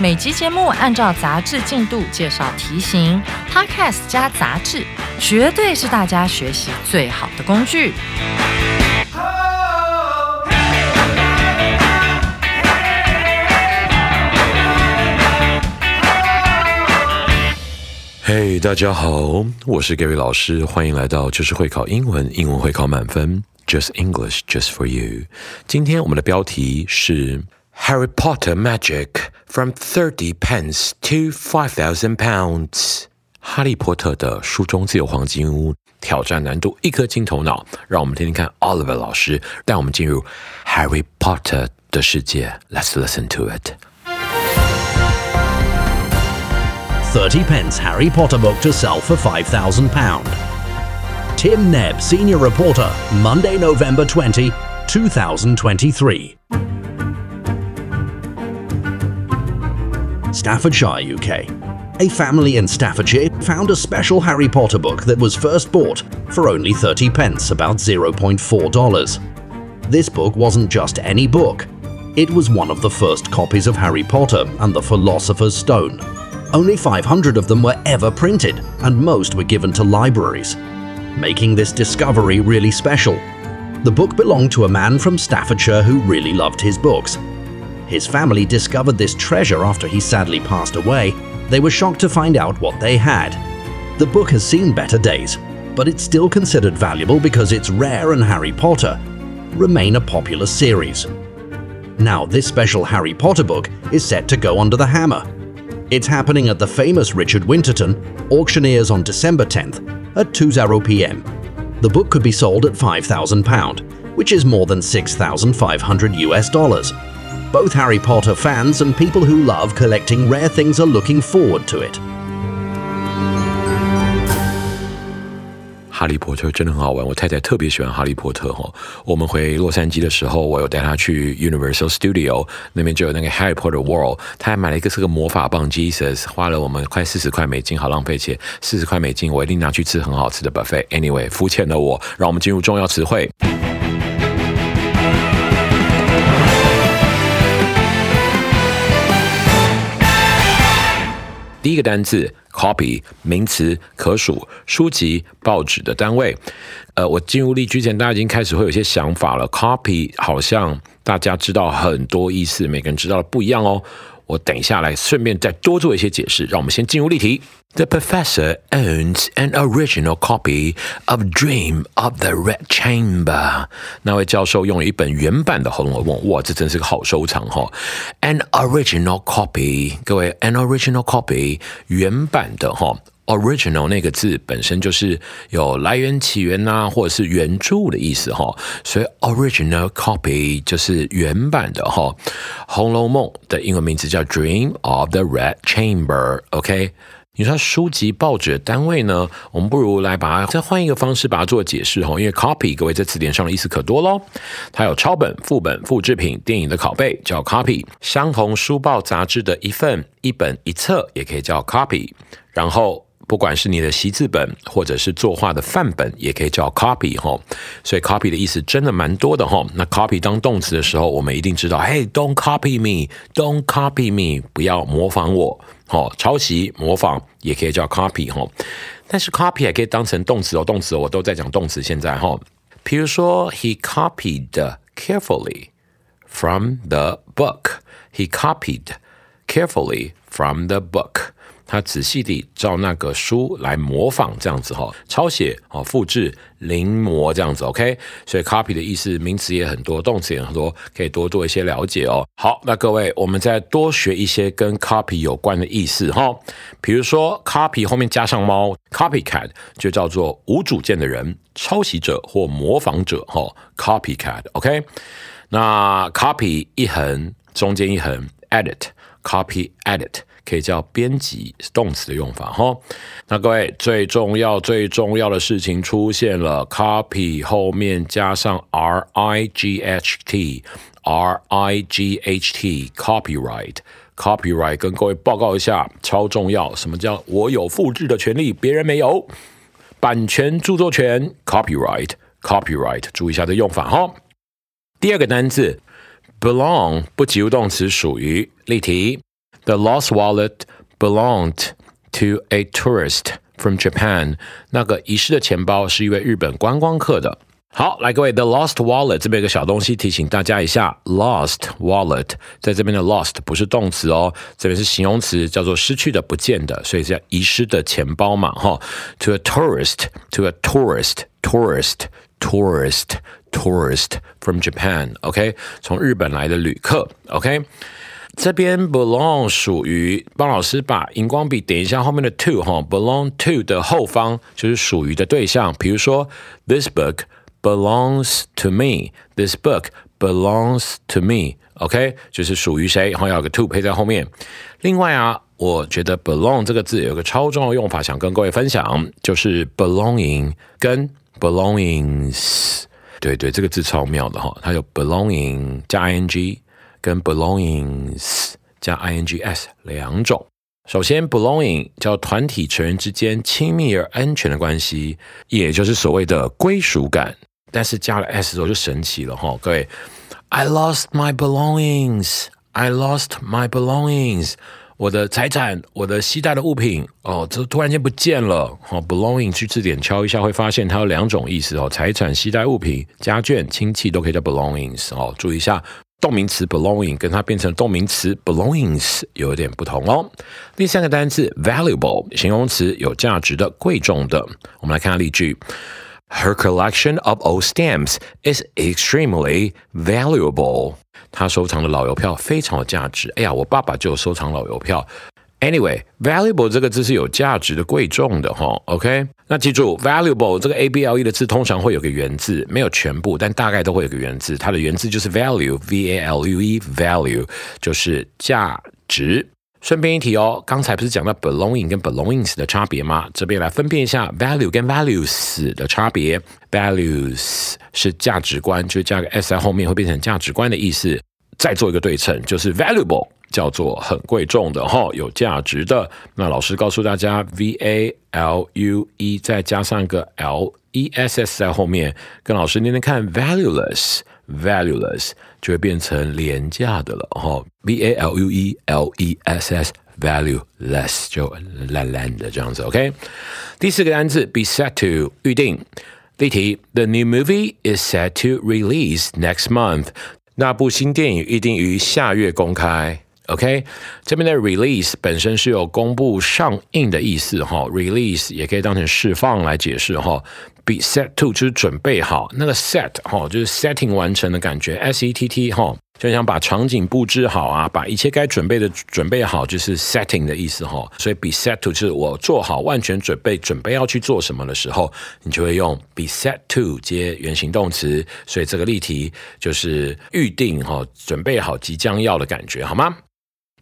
每集节目按照杂志进度介绍题型，Podcast 加杂志，绝对是大家学习最好的工具。嘿，大家好，我是 Gary 老师，欢迎来到就是会考英文，英文会考满分，Just English Just for You。今天我们的标题是 Harry Potter Magic from thirty pence to five thousand pounds。哈利波特的书中自有黄金屋，挑战难度一颗金头脑。让我们听听看 Oliver 老师带我们进入 Harry Potter 的世界。Let's listen to it。 30 pence Harry Potter book to sell for £5,000. Tim Nebb, senior reporter, Monday, November 20, 2023. Staffordshire, UK. A family in Staffordshire found a special Harry Potter book that was first bought for only 30 pence, about $0.4. This book wasn't just any book. It was one of the first copies of Harry Potter and the Philosopher's Stone. Only 500 of them were ever printed, and most were given to libraries, making this discovery really special. The book belonged to a man from Staffordshire who really loved his books. His family discovered this treasure after he sadly passed away. They were shocked to find out what they had. The book has seen better days, but it's still considered valuable because it's rare and Harry Potter remain a popular series. Now, this special Harry Potter book is set to go under the hammer. It's happening at the famous Richard Winterton auctioneers on December 10th at 2:0 p.m. The book could be sold at £5,000, which is more than 6,500 US dollars. Both Harry Potter fans and people who love collecting rare things are looking forward to it. 哈利波特真的很好玩，我太太特别喜欢哈利波特哈。我们回洛杉矶的时候，我有带她去 Universal Studio 那边就有那个 Harry Potter World，她还买了一个是个魔法棒 Jesus，花了我们快四十块美金，好浪费钱，四十块美金我一定拿去吃很好吃的 buffet。Anyway，肤浅的我，让我们进入重要词汇。 第一个单字 copy 名词，可数书籍、报纸的单位。呃，我进入例句前，大家已经开始会有些想法了。copy 好像大家知道很多意思，每个人知道的不一样哦。我等一下来顺便再多做一些解释。让我们先进入例题。The professor owns an original copy of Dream of the Red Chamber。那位教授用了一本原版的《红楼梦》，哇，这真是个好收藏哈、哦。An original copy，各位，an original copy，原版的哈、original 那个字本身就是有来源、起源呐、或者是原著的意思哈，所以 original copy 就是原版的哈。《红楼梦》的英文名字叫 Dream of the Red Chamber，OK、你说书籍、报纸的单位呢？我们不如来把它再换一个方式把它做解释哈，因为 copy 各位在词典上的意思可多喽。它有抄本、副本、复制品、电影的拷贝叫 copy，相同书报、杂志的一份、一本、一册也可以叫 copy，然后。不管是你的习字本，或者是作画的范本，也可以叫 copy 哈。所以 copy 的意思真的蛮多的哈。那 copy 当动词的时候，我们一定知道，嘿，don't copy me，don't copy me，不要模仿我。哦，抄袭、模仿也可以叫 copy 哈。但是 copy 还可以当成动词哦，动词我都在讲动词。现在哈，比如说，he copied carefully from the book。He copied carefully from the book。他仔细地照那个书来模仿，这样子哈，抄写哦，复制、临摹这样子，OK。所以 copy 的意思，名词也很多，动词也很多，可以多做一些了解哦。好，那各位，我们再多学一些跟 copy 有关的意思哈。比如说，copy 后面加上猫，copycat 就叫做无主见的人、抄袭者或模仿者哈。copycat，OK。那 copy 一横中间一横，edit，copy edit。可以叫编辑，动词的用法哈。那各位最重要最重要的事情出现了，copy 后面加上 r i g h t，r i g h t，copyright。copyright 跟各位报告一下，超重要。什么叫我有复制的权利，别人没有？版权著作权，copyright，copyright，注意一下这用法哈。第二个单字 belong 不及物动词属于例题。The lost wallet belonged to a tourist from Japan。那个遗失的钱包是一位日本观光客的。好，来各位，the lost wallet 这边有个小东西提醒大家一下，lost wallet 在这边的 lost 不是动词哦，这边是形容词，叫做失去的、不见的，所以叫遗失的钱包嘛，哈。To a tourist, to a tourist, tourist, tourist, tourist from Japan，OK，从日本来的旅客，OK。 这边 belong 属于帮老师把荧光笔点一下后面的 to 哈，belong to 的后方就是属于的对象，比如说 this book。belongs to me. This book belongs to me. OK，就是属于谁，然后要有个 to 配在后面。另外啊，我觉得 belong 这个字有个超重要的用法，想跟各位分享，就是 belonging 跟 belongings。对对，这个字超妙的哈，它有 belonging 加 ing 跟 belongings 加 ings 两种。首先，belonging 叫团体成员之间亲密而安全的关系，也就是所谓的归属感。但是加了 s 之后就神奇了哈，各位，I lost my belongings. I lost my belongings. 我的财产，我的携带的物品，哦，这突然间不见了。好，belonging 去字典敲一下，会发现它有两种意思哦，财产、携带物品、家眷、亲戚都可以叫 belongings 哦。注意一下，动名词 belonging 跟它变成动名词 belongings 有点不同哦。第三个单词 valuable 形容词，有价值的、贵重的。我们来看下例句。Her collection of old stamps is extremely valuable. 她收藏的老邮票非常有价值。哎呀，我爸爸就收藏老邮票。Anyway，valuable 这个字是有价值的、贵重的哈。OK，那记住，valuable 这个 A B L E 的字通常会有个原字，没有全部，但大概都会有个原字。它的原字就是 value，V A L U E，value 就是价值。顺便一提哦，刚才不是讲到 belonging 跟 belongings 的差别吗？这边来分辨一下 value 跟 values 的差别。values 是价值观，就加个 s 在后面会变成价值观的意思。再做一个对称，就是 valuable 叫做很贵重的哈，有价值的。那老师告诉大家，v a l u e 再加上个 l e s s 在后面，跟老师念念看，valueless。valueless 就会变成廉价的了哈，v a l u e l e s s valueless 就烂烂的这样子，OK。第四个单词 be set to 预定，例题：The new movie is set to release next month。那部新电影预定于下月公开。OK，这边的 release 本身是有公布上映的意思哈，release 也可以当成释放来解释哈。be set to 就是准备好，那个 set 哈就是 setting 完成的感觉，s e t t 哈就想把场景布置好啊，把一切该准备的准备好，就是 setting 的意思哈。所以 be set to 就是我做好万全准备，准备要去做什么的时候，你就会用 be set to 接原形动词。所以这个例题就是预定哈，准备好即将要的感觉，好吗？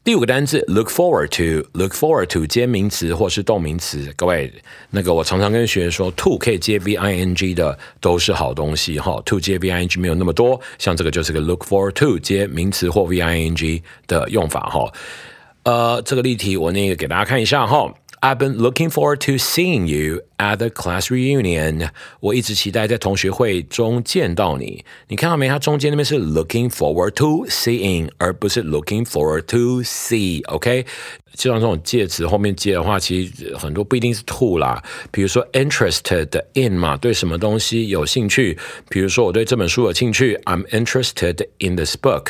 第五个单词 look forward to，look forward to 接名词或是动名词。各位，那个我常常跟学员说，to 可以接 v i n g 的都是好东西哈。to 接 v i n g 没有那么多，像这个就是个 look forward to 接名词或 v i n g 的用法哈。呃，这个例题我那个给大家看一下哈。I've been looking forward to seeing you at the class reunion。我一直期待在同学会中见到你。你看到没？它中间那边是 looking forward to seeing，而不是 looking forward to see。OK，基本上这种介词后面接的话，其实很多不一定是 to 啦。比如说 interested in 嘛，对什么东西有兴趣。比如说我对这本书有兴趣，I'm interested in this book。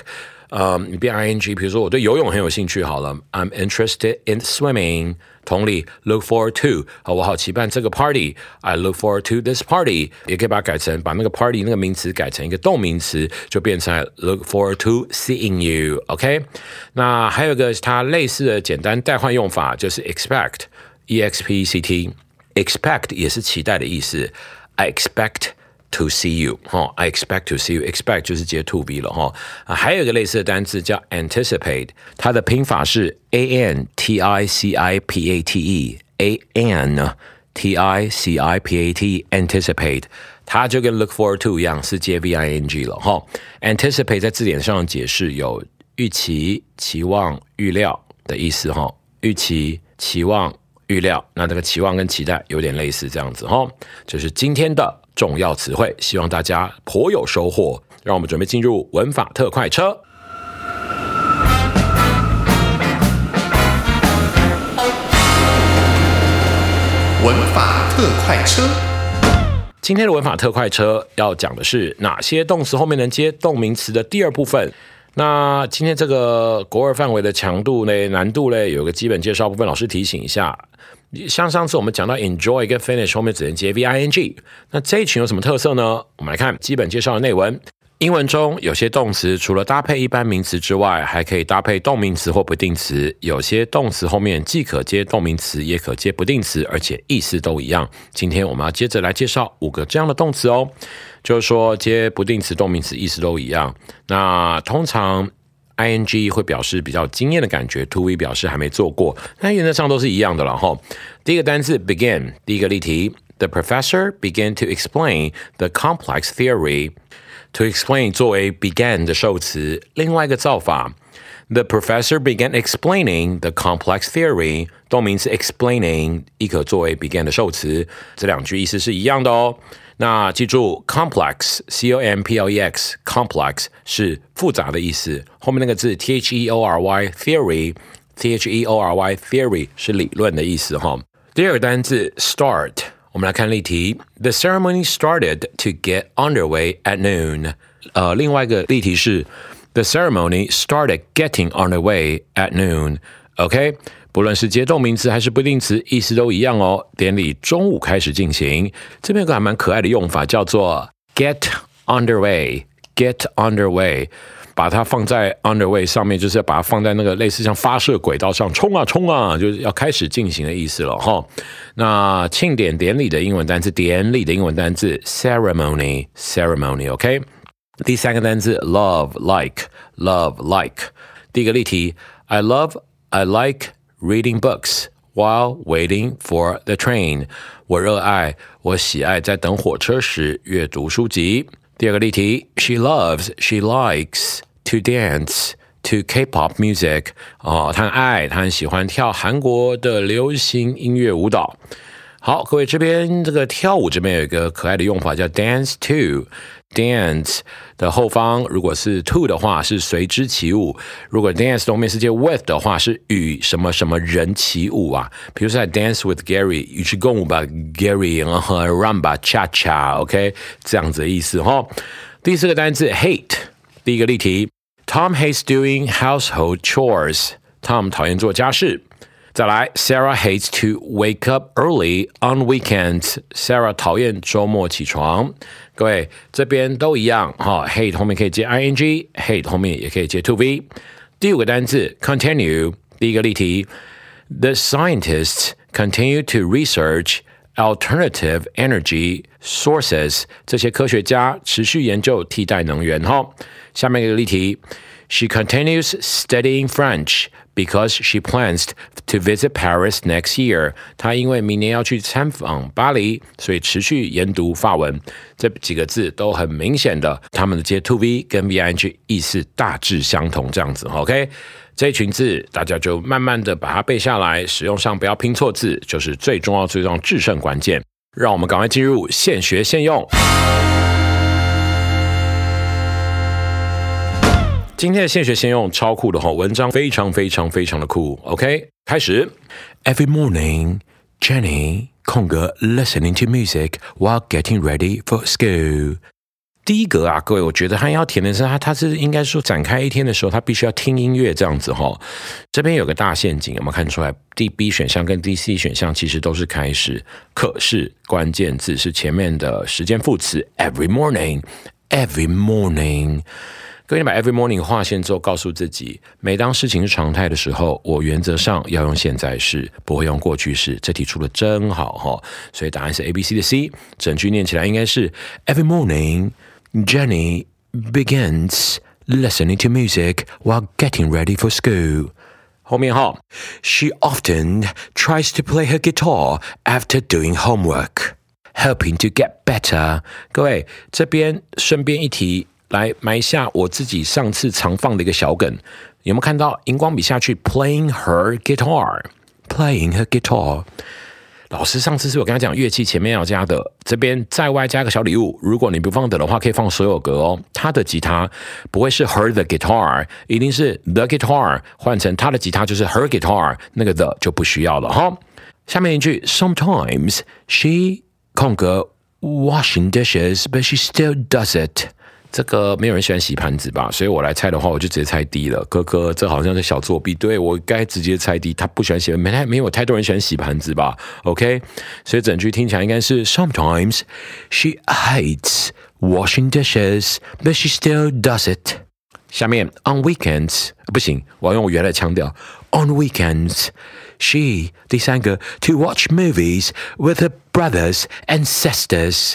呃，你变 ing，比如说我对游泳很有兴趣，好了，I'm interested in swimming。 同理，look forward to，好，我好期盼这个 party，I look forward to this party，也可以把它改成把那个 party 那个名词改成一个动名词，就变成 look forward to seeing you，OK？那还有一个它类似的简单代换用法，就是 expect，E X P E C T，expect 也是期待的意思，I expect。To see you 哈，I expect to see you，expect 就是接 to be 了哈。啊，还有一个类似的单词叫 anticipate，它的拼法是 a n t i c i p a t e，a n t i c i p a t anticipate，它就跟 look forward to 一样，是接 v i n g 了哈。anticipate 在字典上解释有预期、期望、预料的意思哈，预期、期望。预料，那这个期望跟期待有点类似，这样子哈，就是今天的重要词汇，希望大家颇有收获。让我们准备进入文法特快车。文法特快车，今天的文法特快车要讲的是哪些动词后面能接动名词的第二部分。那今天这个国二范围的强度呢、难度呢，有个基本介绍部分，老师提醒一下。像上次我们讲到 enjoy 跟 finish 后面只能接 v i n g，那这一群有什么特色呢？我们来看基本介绍的内文。英文中有些动词除了搭配一般名词之外，还可以搭配动名词或不定词。有些动词后面既可接动名词，也可接不定词，而且意思都一样。今天我们要接着来介绍五个这样的动词哦，就是说接不定词、动名词意思都一样。那通常i n g 会表示比较惊艳的感觉，to v 表示还没做过。那原则上都是一样的了哈。第一个单词 begin，第一个例题，The professor began to explain the complex theory。To explain 作为 began 的受词，另外一个造法，The professor began explaining the complex theory，动名词 explaining 亦可作为 began 的受词，这两句意思是一样的哦。 那记住，complex，c o m p l e x，complex 是复杂的意思，后面那个字 t h e o r y，theory，t h e o r y，theory 是理论的意思哈。第二个单字 start。我们来看例题：The ceremony started to get underway at noon。呃，另外一个例题是：The ceremony started getting underway at noon。OK， 不论是接动名词还是不定词，意思都一样哦。典礼中午开始进行。这边有个还蛮可爱的用法，叫做 get underway。get underway。把它放在 underway 上面，就是要把它放在那个类似像发射轨道上，冲啊冲啊，就是要开始进行的意思了哈。那庆典典礼的英文单词，典礼的英文单词 ceremony，ceremony，OK。第三个单词 love，like，love like。第一个例题，I love，I like reading books while waiting for the train。我热爱，我喜爱在等火车时阅读书籍。第二个例题，She loves，she likes。To dance to K-pop music 哦，他很爱，他很喜欢跳韩国的流行音乐舞蹈。 好，各位这边这个跳舞这边有一个可爱的用法叫 dance to。dance 的后方如果是 to 的话是随之起舞，如果 dance 后面是接 with 的话是与什么什么人起舞啊？比如说 dance with Gary，与之共舞吧，Gary，然后 run 吧，cha cha，OK，这样子的意思哈。第四个单词 hate，第一个例题。Tom hates doing household chores. Tom 讨厌做家事。再来，Sarah hates to wake up early on weekends. Sarah 讨厌周末起床。各位这边都一样哈，hate 后面可以接 ing，hate 后面也可以接 to v。第五个单词 continue，第一个例题，The scientists continue to research alternative energy sources。这些科学家持续研究替代能源哈。下面一个例题 ，She continues studying French because she plans to visit Paris next year。她因为明年要去参访巴黎，所以持续研读法文。这几个字都很明显的，他们的接 to v 跟 v i n g 意思大致相同，这样子。OK，这群字大家就慢慢的把它背下来，使用上不要拼错字，就是最重要、最重要、制胜关键。让我们赶快进入现学现用。今天的现学现用超酷的哈，文章非常非常非常的酷。OK，开始。Every morning, Jenny 空格 listening to music while getting ready for school。第一个啊，各位，我觉得他要填的是他，他是应该说展开一天的时候，他必须要听音乐这样子哈。这边有个大陷阱，有没有看出来？D B 选项跟 D C 选项其实都是开始，可是关键字是前面的时间副词 every morning，every morning。各位把 every morning 划线之后，告诉自己，每当事情是常态的时候，我原则上要用现在式，不会用过去式。这题出的真好哈，所以答案是 A、B、C 的 C。整句念起来应该是 Every morning, Jenny begins listening to music while getting ready for school。后面哈，She often tries to play her guitar after doing homework, helping to get better。各位这边顺便一提。 来埋下我自己上次常放的一个小梗，有没有看到荧光笔下去？Playing her guitar，playing her guitar。老师上次是我跟他讲乐器前面要加的，这边在外加个小礼物。如果你不放的的话，可以放所有格哦。他的吉他不会是 her the guitar，一定是 the guitar 换成他的吉他就是 her guitar，那个 the 就不需要了哈。下面一句，Sometimes she 空格 washing dishes，but she still does it。这个没有人喜欢洗盘子吧？所以我来猜的话，我就直接猜 D 了。哥哥，这好像是小作弊。对我该直接猜 D。他不喜欢洗，没太没有太多人喜欢洗盘子吧？OK，所以整句听起来应该是 Sometimes she hates washing dishes, but she still does it。下面 On weekends 不行，我要用我原来腔调。On weekends, she 第三个 To watch movies with her brothers and sisters。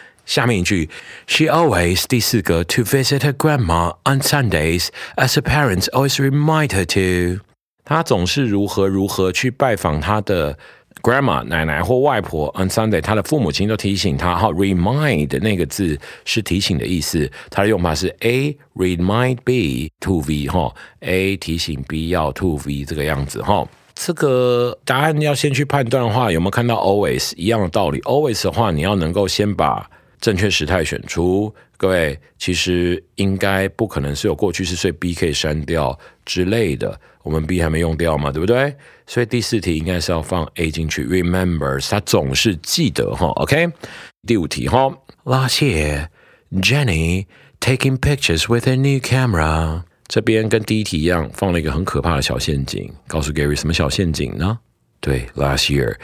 下面一句，She always 第四个 to visit her grandma on Sundays as her parents always remind her to。她总是如何如何去拜访她的 grandma 奶奶或外婆 on Sunday，她的父母亲都提醒她。哈，remind 那个字是提醒的意思，它的用法是 A remind B to V 哈，A 提醒 B 要 to V 这个样子哈。这个答案要先去判断的话，有没有看到 always 一样的道理？always 的话，你要能够先把正确时态选出，各位其实应该不可能是有过去式，所以 B 可以删掉之类的。我们 B 还没用掉嘛，对不对？所以第四题应该是要放 A 进去。Remembers，他总是记得哈。OK，第五题哈。Last year, Jenny taking pictures with a new camera。这边跟第一题一样，放了一个很可怕的小陷阱。告诉 Gary 什么小陷阱呢？对，Last year。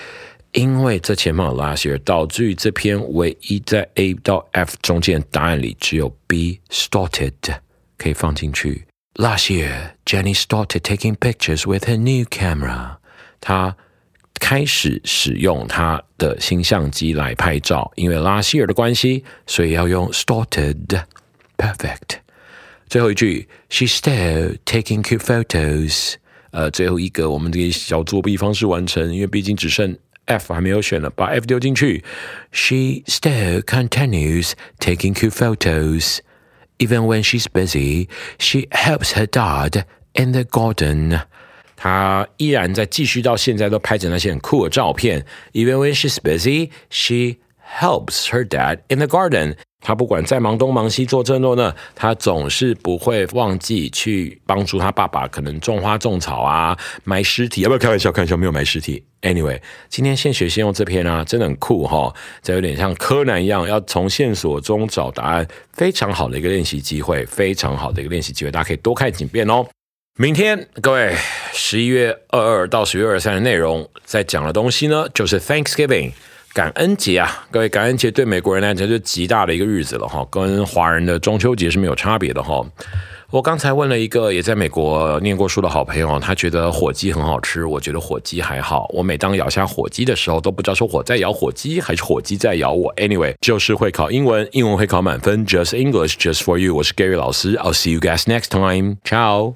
因为这前方有 last year，导致于这篇唯一在 A 到 F 中间答案里只有 B started 可以放进去。Last year, Jenny started taking pictures with her new camera. 她开始使用她的新相机来拍照。因为 last year 的关系，所以要用 started. Perfect. 最后一句，She's still taking cute photos. 呃，最后一个我们这个小作弊方式完成，因为毕竟只剩。F 还没有选了，把 F 丢进去。She still continues taking cute photos. Even when she's busy, she helps her dad in the garden. 她依然在继续到现在都拍着那些很酷的照片。Even when she's busy, she helps her dad in the garden. 他不管再忙东忙西做这做那，他总是不会忘记去帮助他爸爸，可能种花种草啊，埋尸体。要不要开玩笑？开玩笑，没有埋尸体。Anyway，今天现学现用这篇啊，真的很酷哈，这有点像柯南一样，要从线索中找答案，非常好的一个练习机会，非常好的一个练习机会，大家可以多看几遍哦。明天各位十一月二二到十月二三的内容，在讲的东西呢，就是 Thanksgiving。感恩节啊，各位，感恩节对美国人来讲就极大的一个日子了哈，跟华人的中秋节是没有差别的哈。我刚才问了一个也在美国念过书的好朋友，他觉得火鸡很好吃，我觉得火鸡还好。我每当咬下火鸡的时候，都不知道是火在咬火鸡还是火鸡在咬我。Anyway，就是会考英文，英文会考满分，Just English just for you。我是 Gary 老师，I'll see you guys next time，ciao。